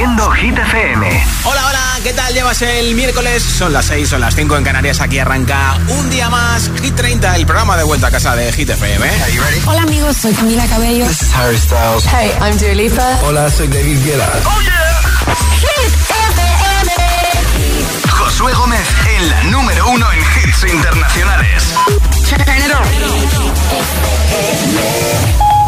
Haciendo Hit FM. Hola, hola, ¿qué tal? Llevas el miércoles, son las 6, son las 5 en Canarias, aquí arranca un día más Hit 30, el programa de vuelta a casa de Hit FM. Hola amigos, soy Camila Cabello. This is Harry Styles. Hey, I'm Dua Lipa. Hola, soy David Guetta. Oh yeah. Hit FM. Josué Gómez en la número uno en hits internacionales.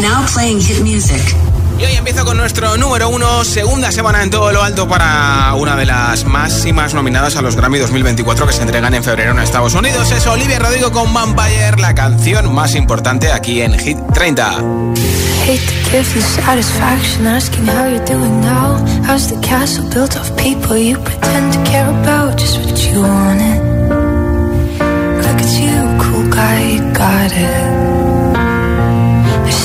Now playing hit music. Y hoy empiezo con nuestro número uno, segunda semana en todo lo alto para una de las máximas nominadas a los Grammy 2024 que se entregan en febrero en Estados Unidos. Es Olivia Rodrigo con Vampire, la canción más importante aquí en Hit 30. Hate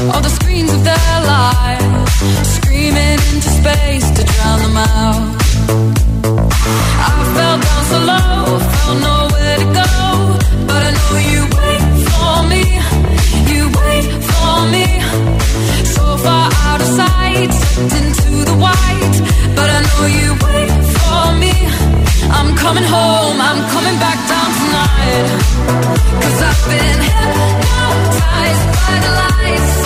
all the screens of their lives, screaming into space to drown them out. I fell down so low, found nowhere to go, but I know you wait for me. You wait for me, so far out of sight, sucked into the white. But I know you wait for me. I'm coming home, I'm coming back down tonight. Cause I've been hypnotized by the lights.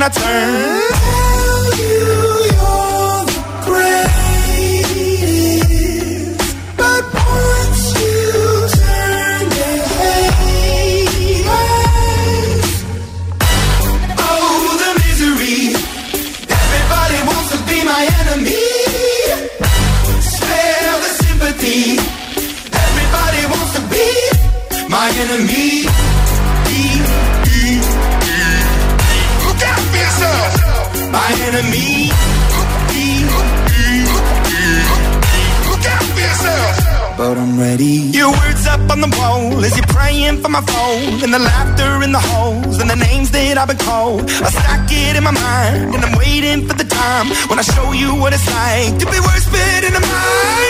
gonna turn. My mind and I'm waiting for the time when I show you what it's like to be worse fit in the mind.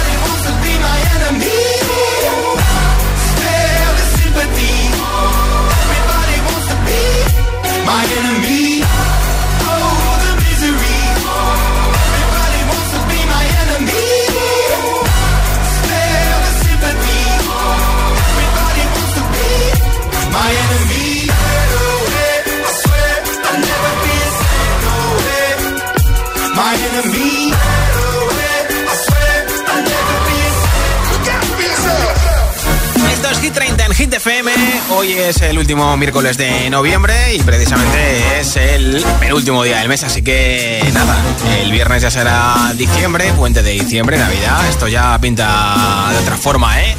Hoy es el último miércoles de noviembre y precisamente es el penúltimo día del mes, así que nada, el viernes ya será diciembre, puente de diciembre, Navidad. Esto ya pinta de otra forma, ¿eh?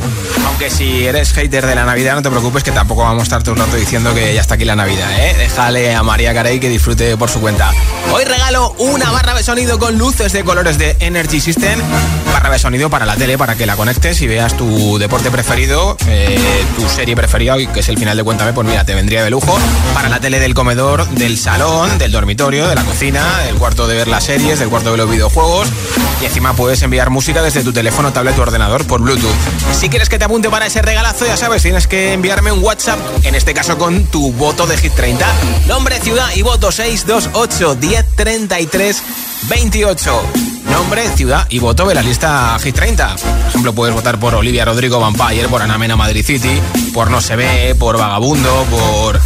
Aunque si eres hater de la Navidad, no te preocupes que tampoco vamos a estar todo un rato diciendo que ya está aquí la Navidad, ¿eh? Déjale a María Carey que disfrute por su cuenta. Hoy regalo una barra de sonido con luces de colores de Energy System, barra de sonido para la tele, para que la conectes y veas tu deporte preferido, eh, tu serie preferida, que es el final de Cuéntame, pues mira, te vendría de lujo. Para la tele del comedor, del salón, del dormitorio, de la cocina, del cuarto de ver las series, del cuarto de los videojuegos. Y encima puedes enviar música desde tu teléfono, tablet o ordenador por Bluetooth. Si quieres que te apunte para ese regalazo, ya sabes, tienes que enviarme un WhatsApp, en este caso con tu voto de Hit 30. Nombre, ciudad y voto 628 1033 28. Nombre, ciudad y voto de la lista Hit 30. Por ejemplo, puedes votar por Olivia Rodrigo Vampire, por Anamena Madrid City, por No se ve, por Vagabundo, por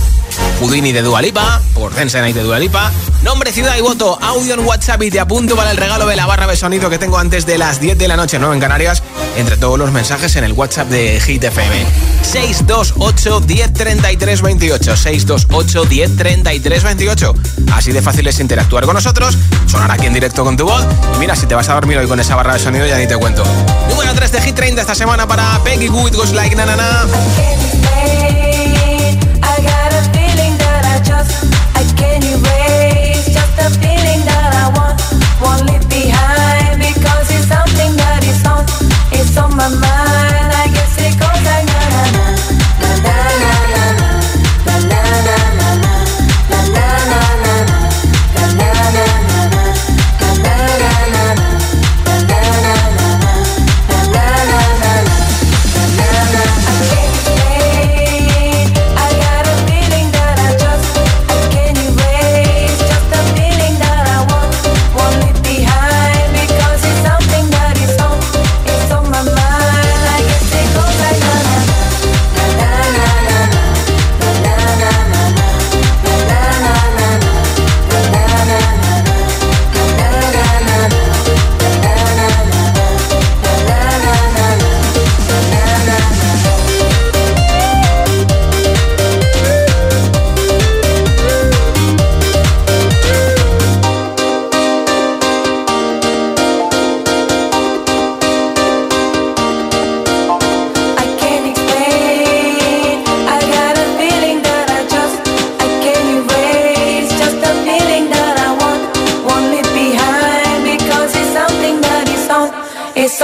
Houdini de Dualipa, por Dance Night de Dualipa. Nombre, ciudad y voto, audio en WhatsApp y te apunto para el regalo de la barra de sonido que tengo antes de las 10 de la noche, ¿no? En Canarias, entre todos los mensajes en el WhatsApp de Hit FM. 628 1033 28. 628 1033 28. Así de fácil es interactuar con nosotros, sonar aquí en directo con tu voz. Y mira, si te vas a dormir hoy con esa barra de sonido, ya ni te cuento. Número 3 de Hit 30 esta semana para Peggy Good Goes Like Na Na Na. My mind.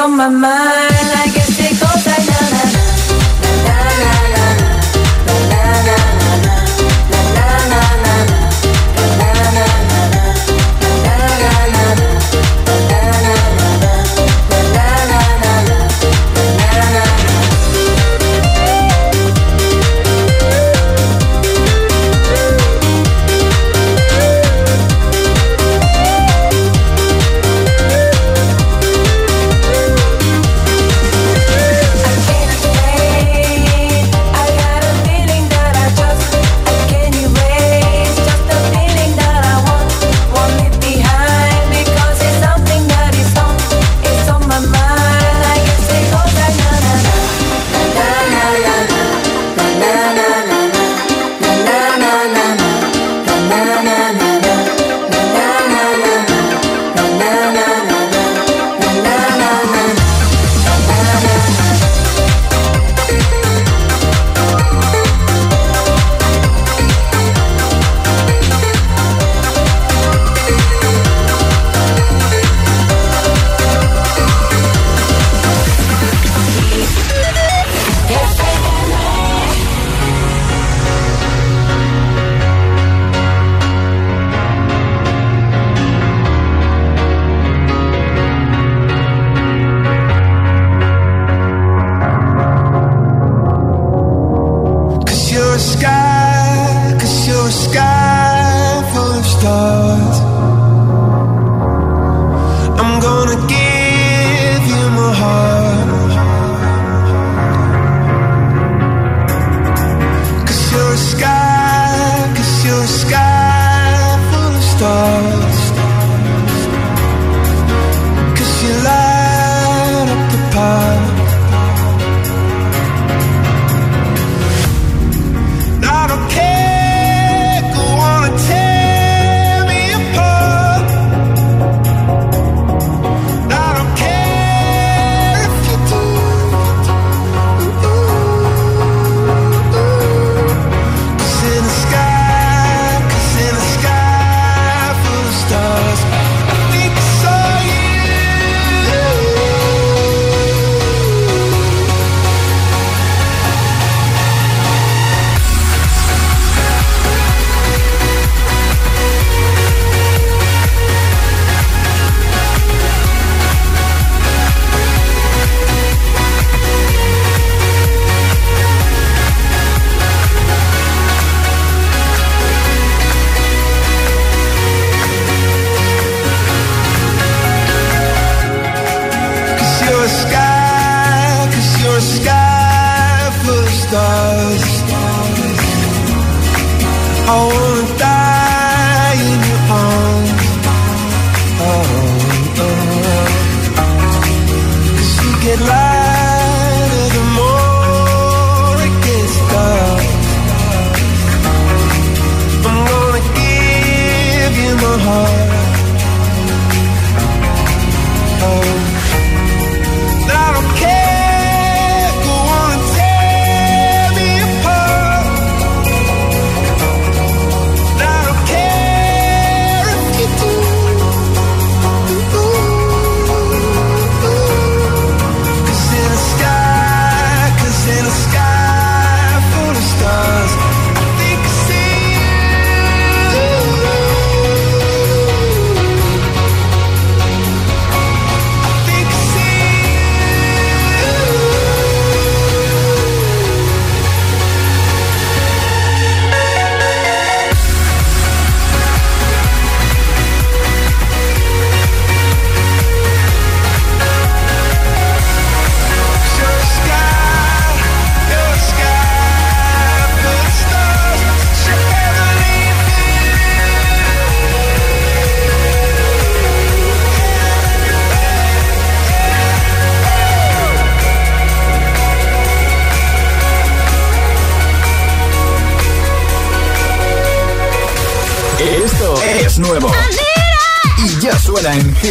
On my mind.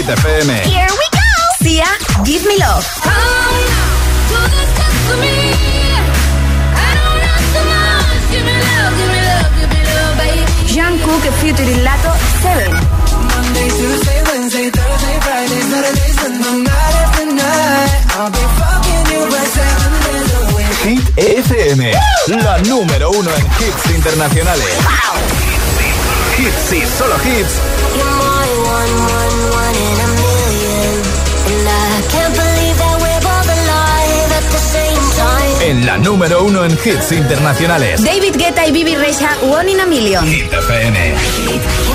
Hit FM. Hits internacionales. David Guetta y Bibi Rexa, One in a Million. Hit FM.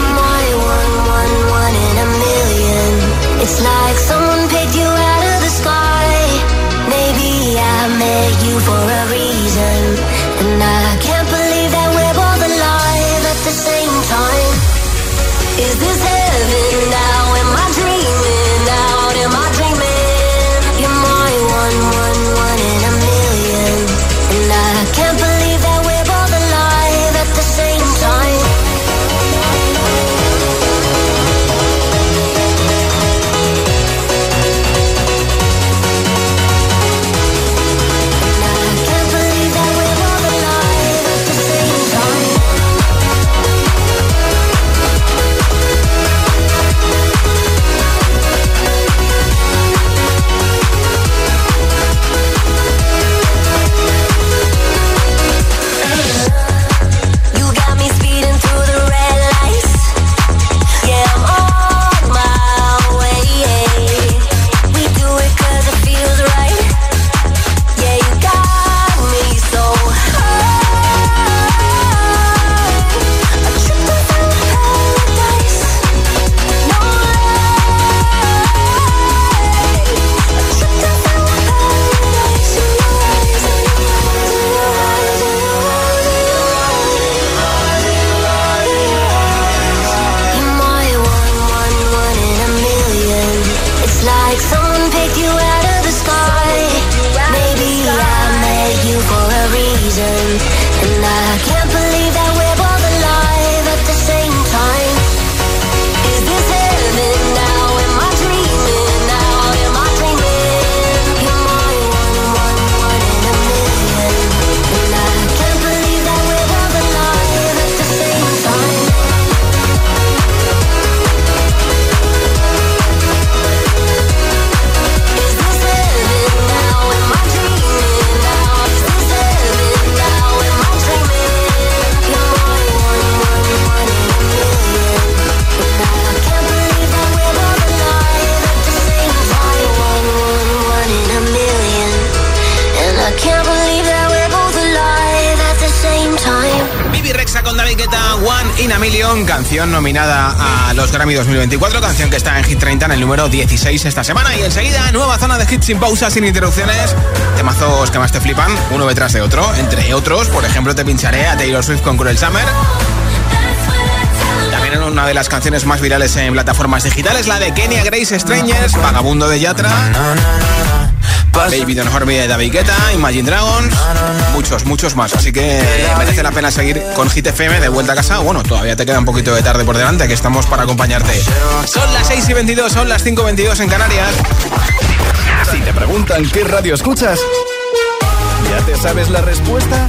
Million, canción nominada a los Grammy 2024, canción que está en Hit 30 en el número 16 esta semana. Y enseguida, nueva zona de hits sin pausas, sin interrupciones, temazos que más te flipan, uno detrás de otro. Entre otros, por ejemplo, te pincharé a Taylor Swift con Cruel Summer. También en una de las canciones más virales en plataformas digitales, la de Kenya Grace Strangers, Vagabundo de Yatra. Baby Don't Hurt Me de David Guetta, Imagine Dragons, muchos, muchos más. Así que merece la pena seguir con Hit FM de vuelta a casa. Bueno, todavía te queda un poquito de tarde por delante, que estamos para acompañarte. Son las 6 y 22, son las 5 y 22 en Canarias. Si te preguntan qué radio escuchas, ¿ya te sabes la respuesta?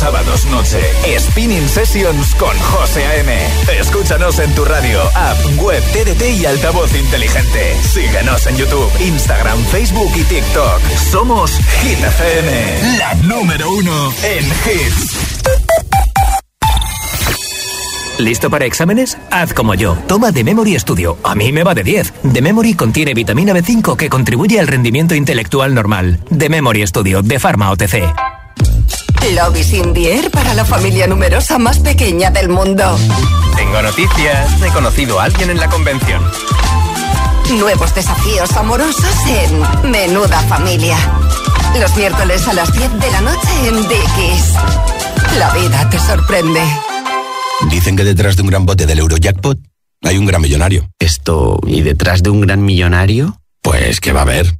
Sábados noche, Spinning Sessions con José A.M. Escúchanos en tu radio, app, web, TDT y altavoz inteligente. Síguenos en YouTube, Instagram, Facebook y TikTok. Somos Hit FM, la número uno en hits. ¿Listo para exámenes? Haz como yo. Toma The Memory Studio. A mí me va de 10. The Memory contiene vitamina B5 que contribuye al rendimiento intelectual normal. The Memory Studio de Pharma OTC. Lobby sin Dier para la familia numerosa más pequeña del mundo. Tengo noticias. He conocido a alguien en la convención. Nuevos desafíos amorosos en Menuda Familia. Los miércoles a las 10 de la noche en Dickies. La vida te sorprende. Dicen que detrás de un gran bote del Eurojackpot hay un gran millonario. Esto, ¿y detrás de un gran millonario? Pues que va a haber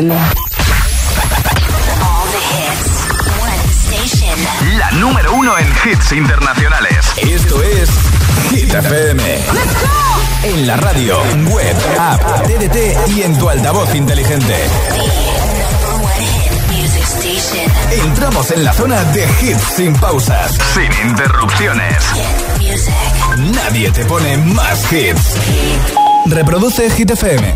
FM. La número uno en hits internacionales. Esto es Hit FM. En la radio, web, app, TDT y en tu altavoz inteligente. Entramos en la zona de hits sin pausas, Sin interrupciones. Nadie te pone más hits. Reproduce Hit FM.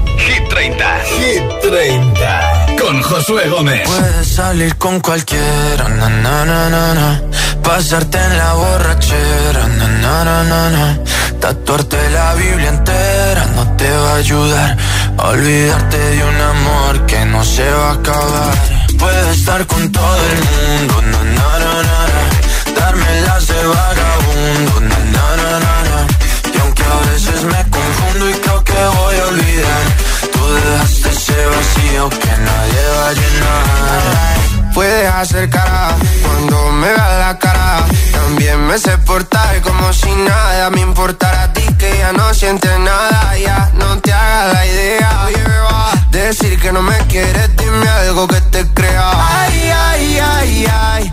Hit 30. Hit 30. Con Josué Gómez. Puedes salir con cualquiera, na, na, na, na, na. Pasarte en la borrachera, na, na, na, na, na. Tatuarte la Biblia entera no te va a ayudar. a Olvidarte de un amor que no se va a acabar. Puedes estar con todo el mundo, na, na, na, na, na. Darme las de vagabundo, na, na, na, na, tú dejaste ese vacío que nadie va a llenar. Puedes hacer cara cuando me veas la cara. También me sé portar como si nada me importara a ti que ya no sientes nada. Ya no te hagas la idea. Decir que no me quieres, dime algo que te crea. Ay, ay, ay, ay,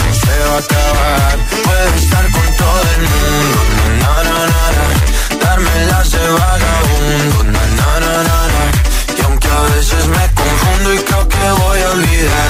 se va a acabar. Puedo estar con todo el mundo, na, na, na, na. Dármelas de vagabundo, na, na, na, na, na. Y aunque a veces me confundo y creo que voy a olvidar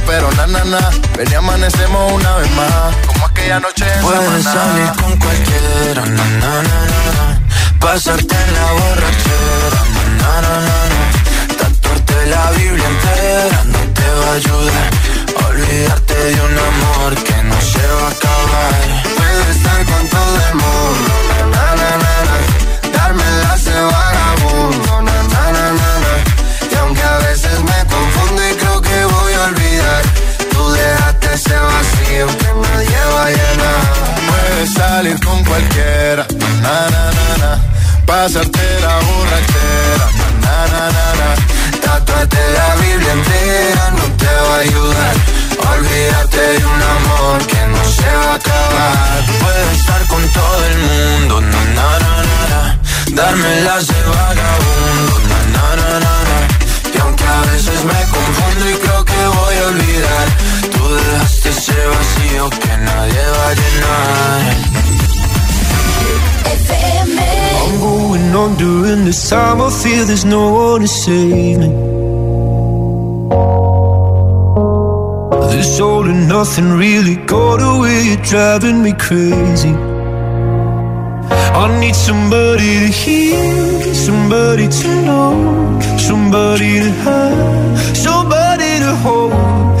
pero na, na, na. Ven y amanecemos una vez más, como aquella noche en Puedes salir con cualquiera, na, na, na, na, na. Pasarte en la borrachera, na, na, na, na. Tatuarte la Biblia entera no te va a ayudar. Olvidarte de un amor que no se va a acabar. Puedo estar con todo el mundo, na, na, na, na, na. Darme la de Salir con cualquiera, na, na, na, na. Pasarte la borrachera, na, na, na, na. Tatuarte la Biblia entera no te va a ayudar. Olvídate de un amor que no se va a acabar. Puedes estar con todo el mundo, na na na na, na. darme las de vagabundo, na na na na na. Y aunque a veces me confundo y creo que voy a olvidar, ese vacío que nadie va a llenar. I'm going on during this time. I feel there's no one to save me. This all and nothing really got away. You're driving me crazy. I need somebody to hear, somebody to know, somebody to have, somebody to hold.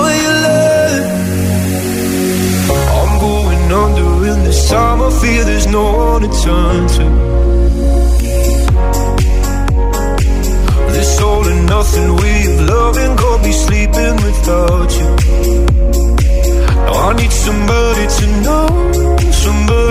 no one to turn to. This all and nothing way of loving got me sleeping without you. Now I need somebody to know, somebody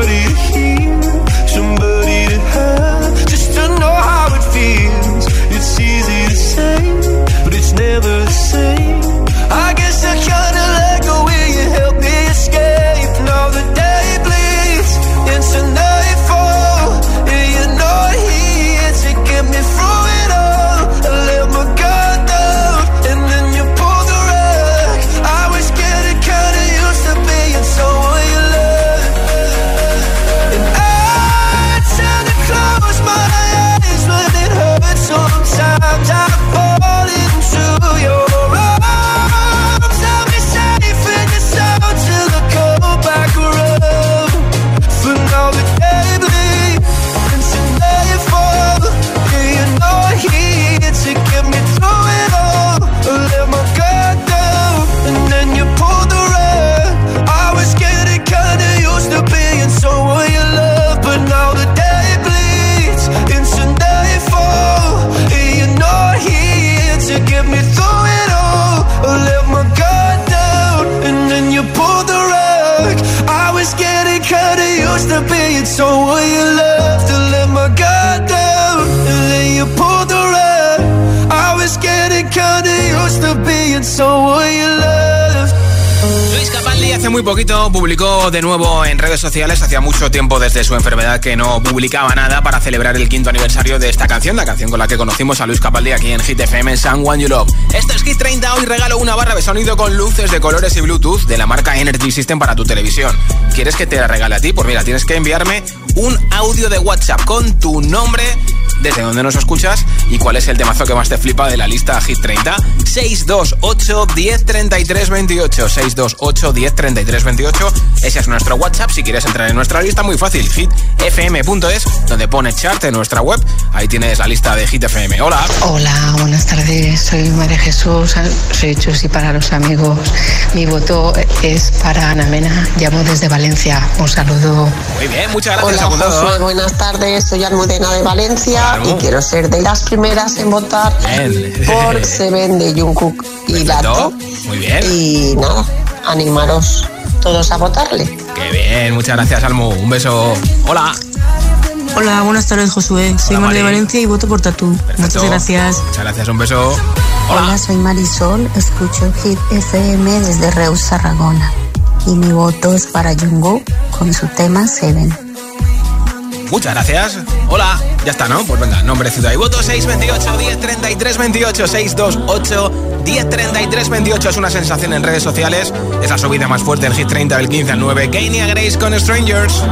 muy poquito publicó de nuevo en redes sociales, hacía mucho tiempo desde su enfermedad que no publicaba nada para celebrar el quinto aniversario de esta canción, la canción con la que conocimos a Luis Capaldi aquí en Hit FM en Someone You Love. Esto es Hit 30, hoy regalo una barra de sonido con luces de colores y Bluetooth de la marca Energy System para tu televisión. ¿Quieres que te la regale a ti? Pues mira, tienes que enviarme un audio de WhatsApp con tu nombre desde donde nos escuchas y cuál es el temazo que más te flipa de la lista Hit 30. 628 10 33 28. 628 10 33 28. Ese es nuestro WhatsApp. Si quieres entrar en nuestra lista, muy fácil. hitfm.es, donde pone chart en nuestra web. Ahí tienes la lista de Hit FM. Hola. Hola, buenas tardes. Soy María Jesús, soy Chusi para los amigos. Mi voto es para Ana Mena. Llamo desde Valencia. Un saludo. Muy bien, muchas gracias, Hola. Josué, buenas tardes. Soy Almudena de Valencia y quiero ser de las primeras en votar bien. por Se Vende Jungkook y Lato. Muy bien. Y nada, animaros todos a votarle. Qué bien, muchas gracias, Almo. Un beso. Hola. Hola, buenas tardes, Josué. Soy Hola, Mar de Valencia y voto por Tatú. Muchas gracias. Muchas gracias, un beso. Hola. Soy Marisol. Escucho Hit FM desde Reus, Tarragona. Y mi voto es para Jungkook con su tema Seven. Muchas gracias. Hola. Ya está, ¿no? Pues venga, nombre, ciudad y voto 628 1033 28 628 1033 28 es una sensación en redes sociales. Es la subida más fuerte en Hit 30 del 15 al 9. Kanye Grace con Strangers.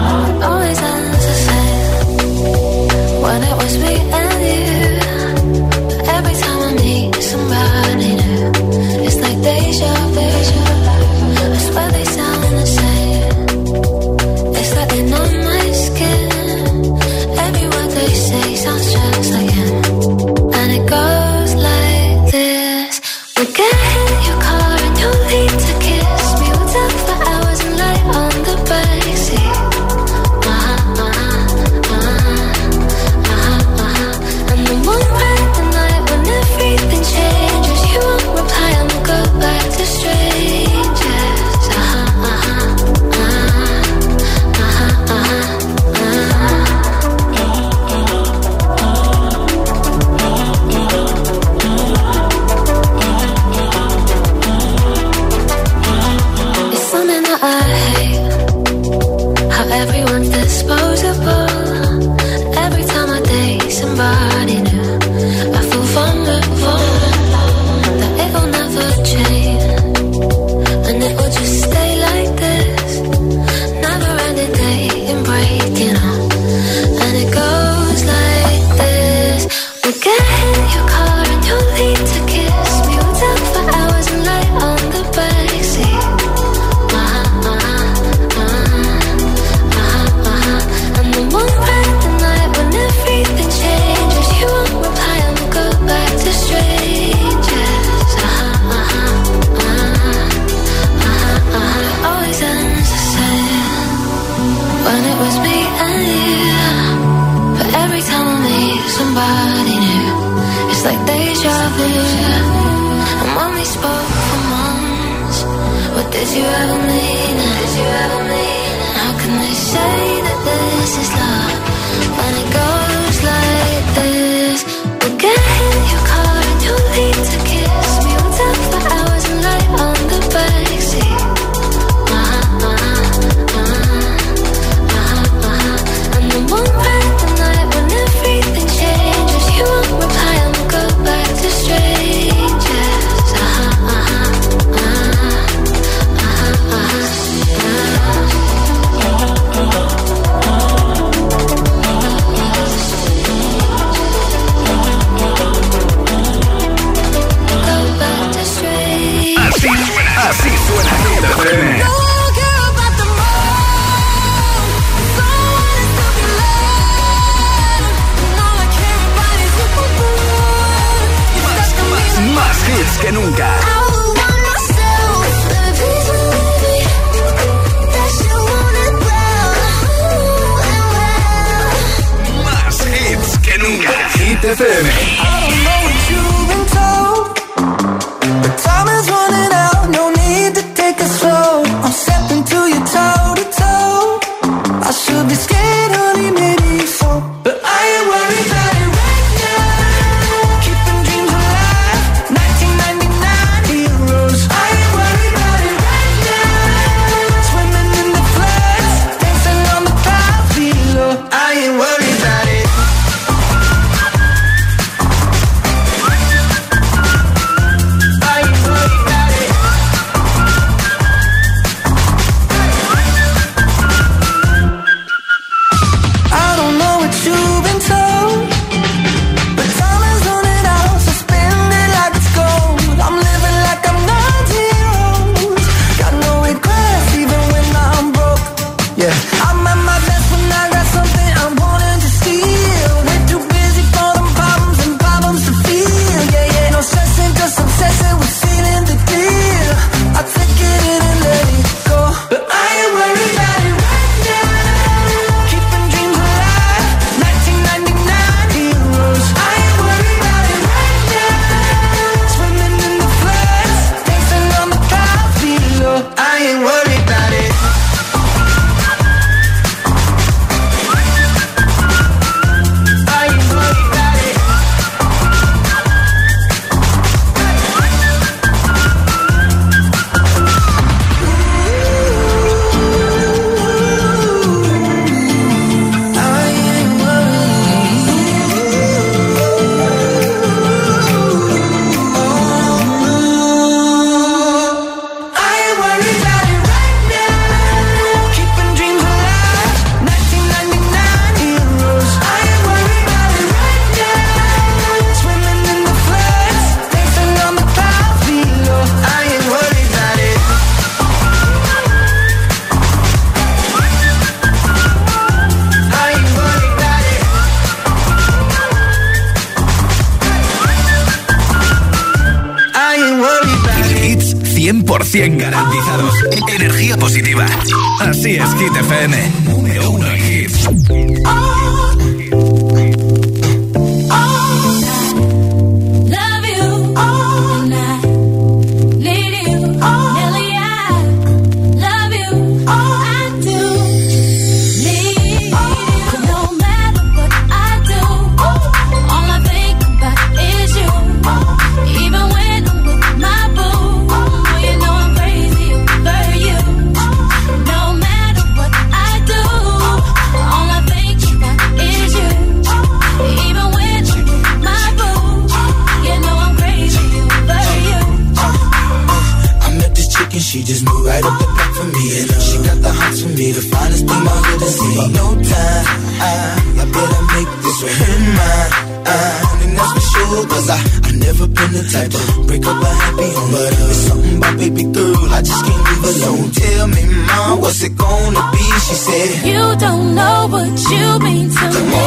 what you mean to me.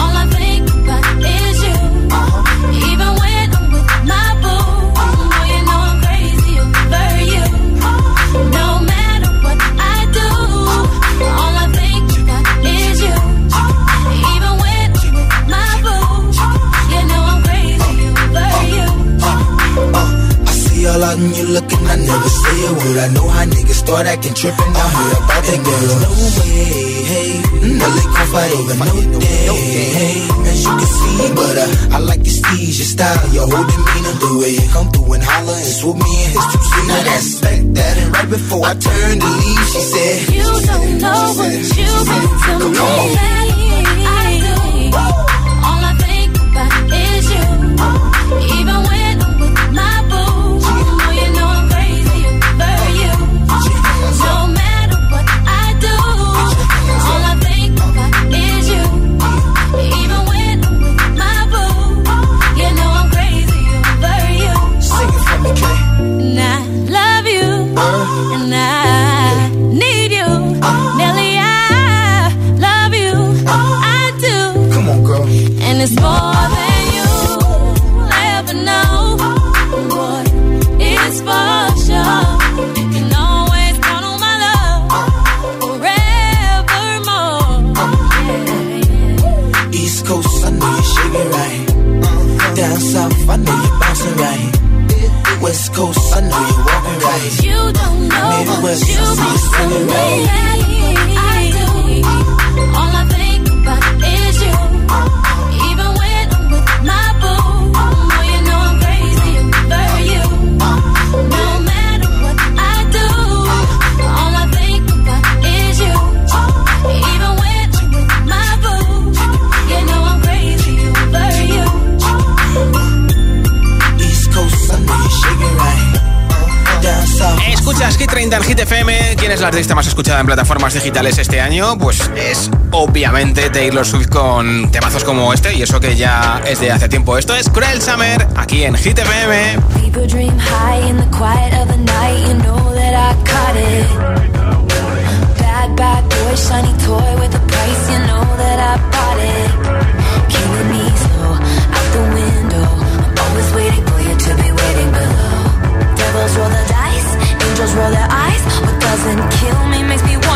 All I think about is you. Even when I'm with my boo, you know I'm crazy over you. No matter what I do, all I think about is you. Even when I'm with my boo, you know I'm crazy over you. I see and you looking, I never say a word. I know how niggas start acting trippin', I hear Hey, girl, no way, hey. No, they gon' fight over no day, hey. As you can see, but uh, I like your steeze, your style, your whole demeanor. The way you come through and holler and swoop me in his two-seater. Now that's like that, and right before I turned to leave, she said, You don't know what you meant to me. I do. All I think about is you. Even artista más escuchada en plataformas digitales este año, pues es obviamente Taylor Swift con temazos como este, y eso que ya es de hace tiempo. Esto es Cruel Summer, aquí en Hit FM. Roll angels roll their eyes. doesn't kill me, makes me want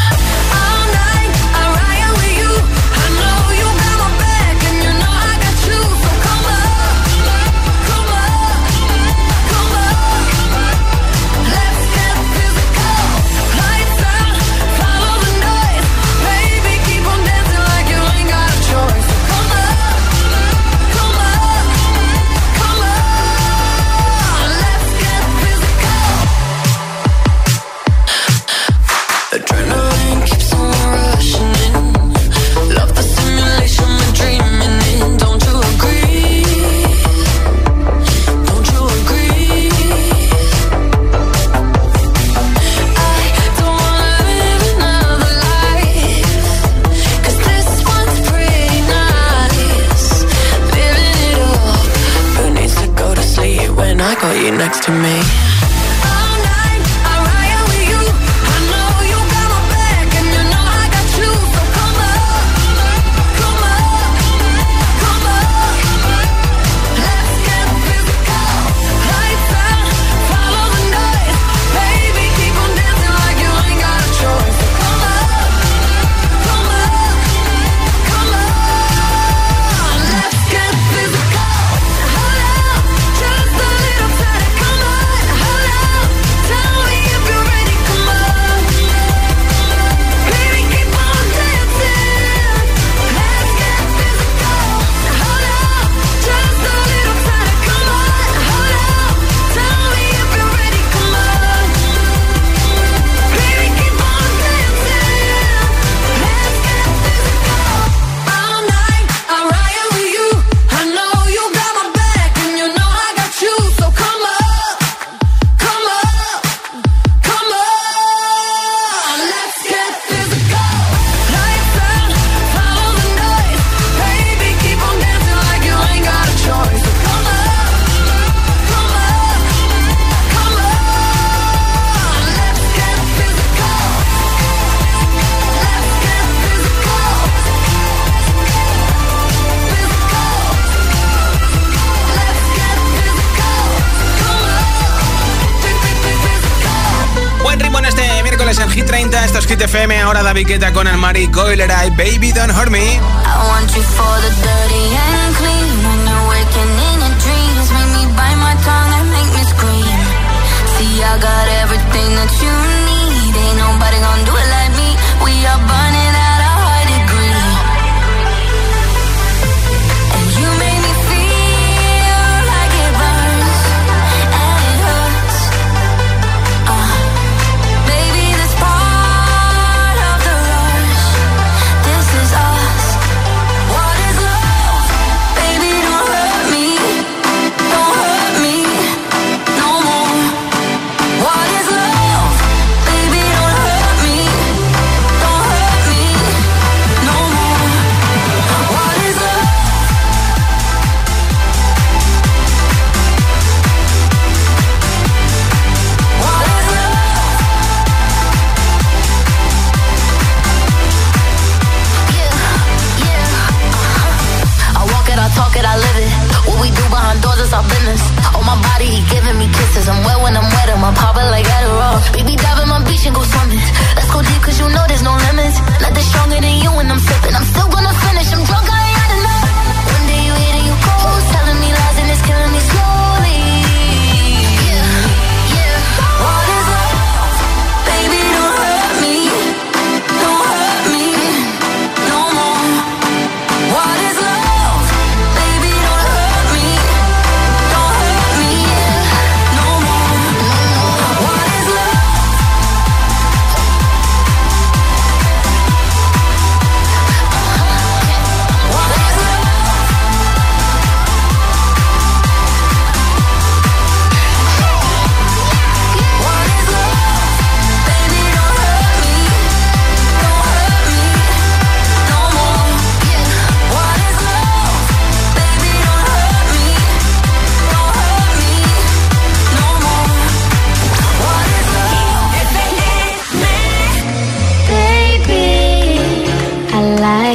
piqueta con el marico y le baby don't hurt me.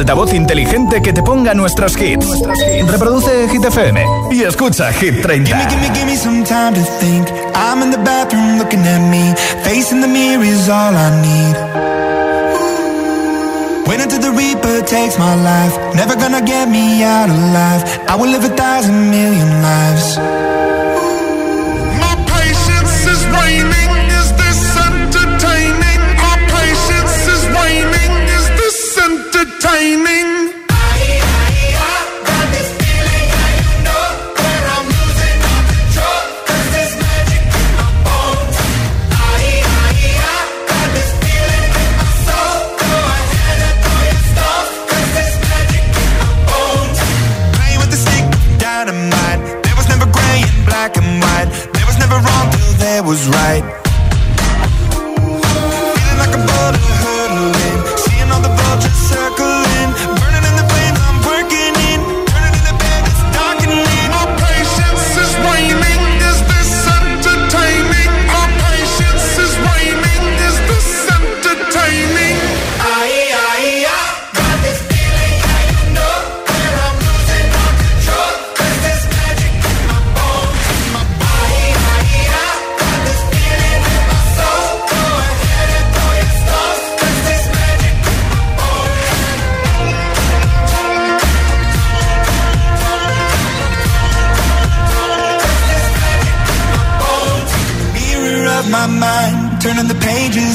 altavoz inteligente que te ponga nuestros hits. Reproduce Hit FM y escucha Hit 30. Gimme, gimme, gimme some time to think. I'm in the bathroom looking at me. Facing the mirror is all I need. Wait until the Reaper takes my life. Never gonna get me out alive. I will live a thousand million lives. time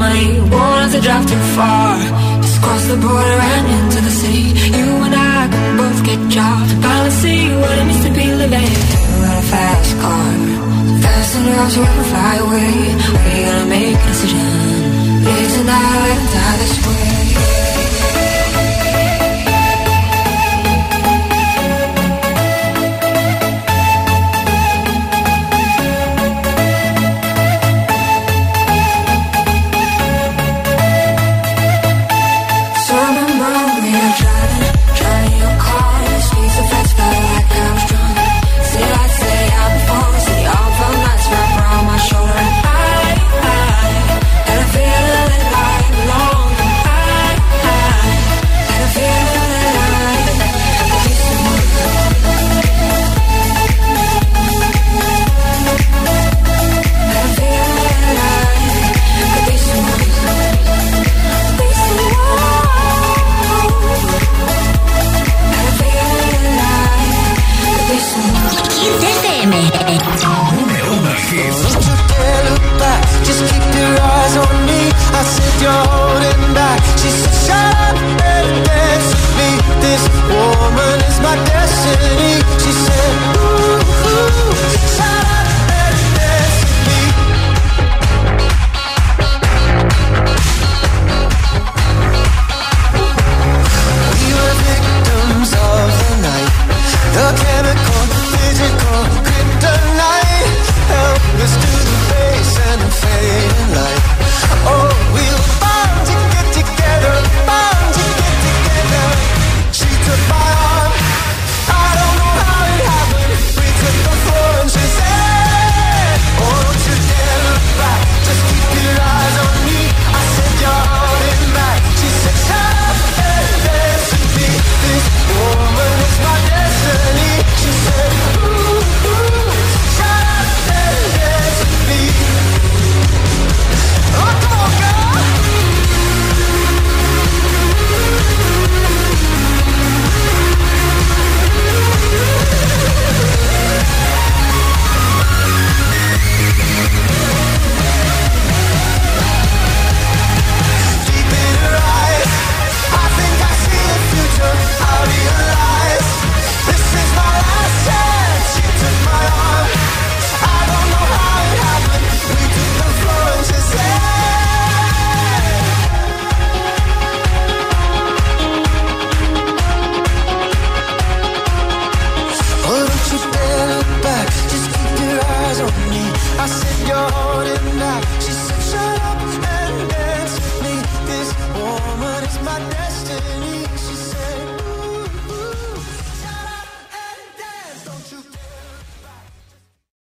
money won't have to drive too far. Just cross the border and into the city. You and I can both get jobs. Finally see what it means to be living. We're in a fast car, fast enough to we can fly away we gonna make a decision. Live tonight, and die this way. city.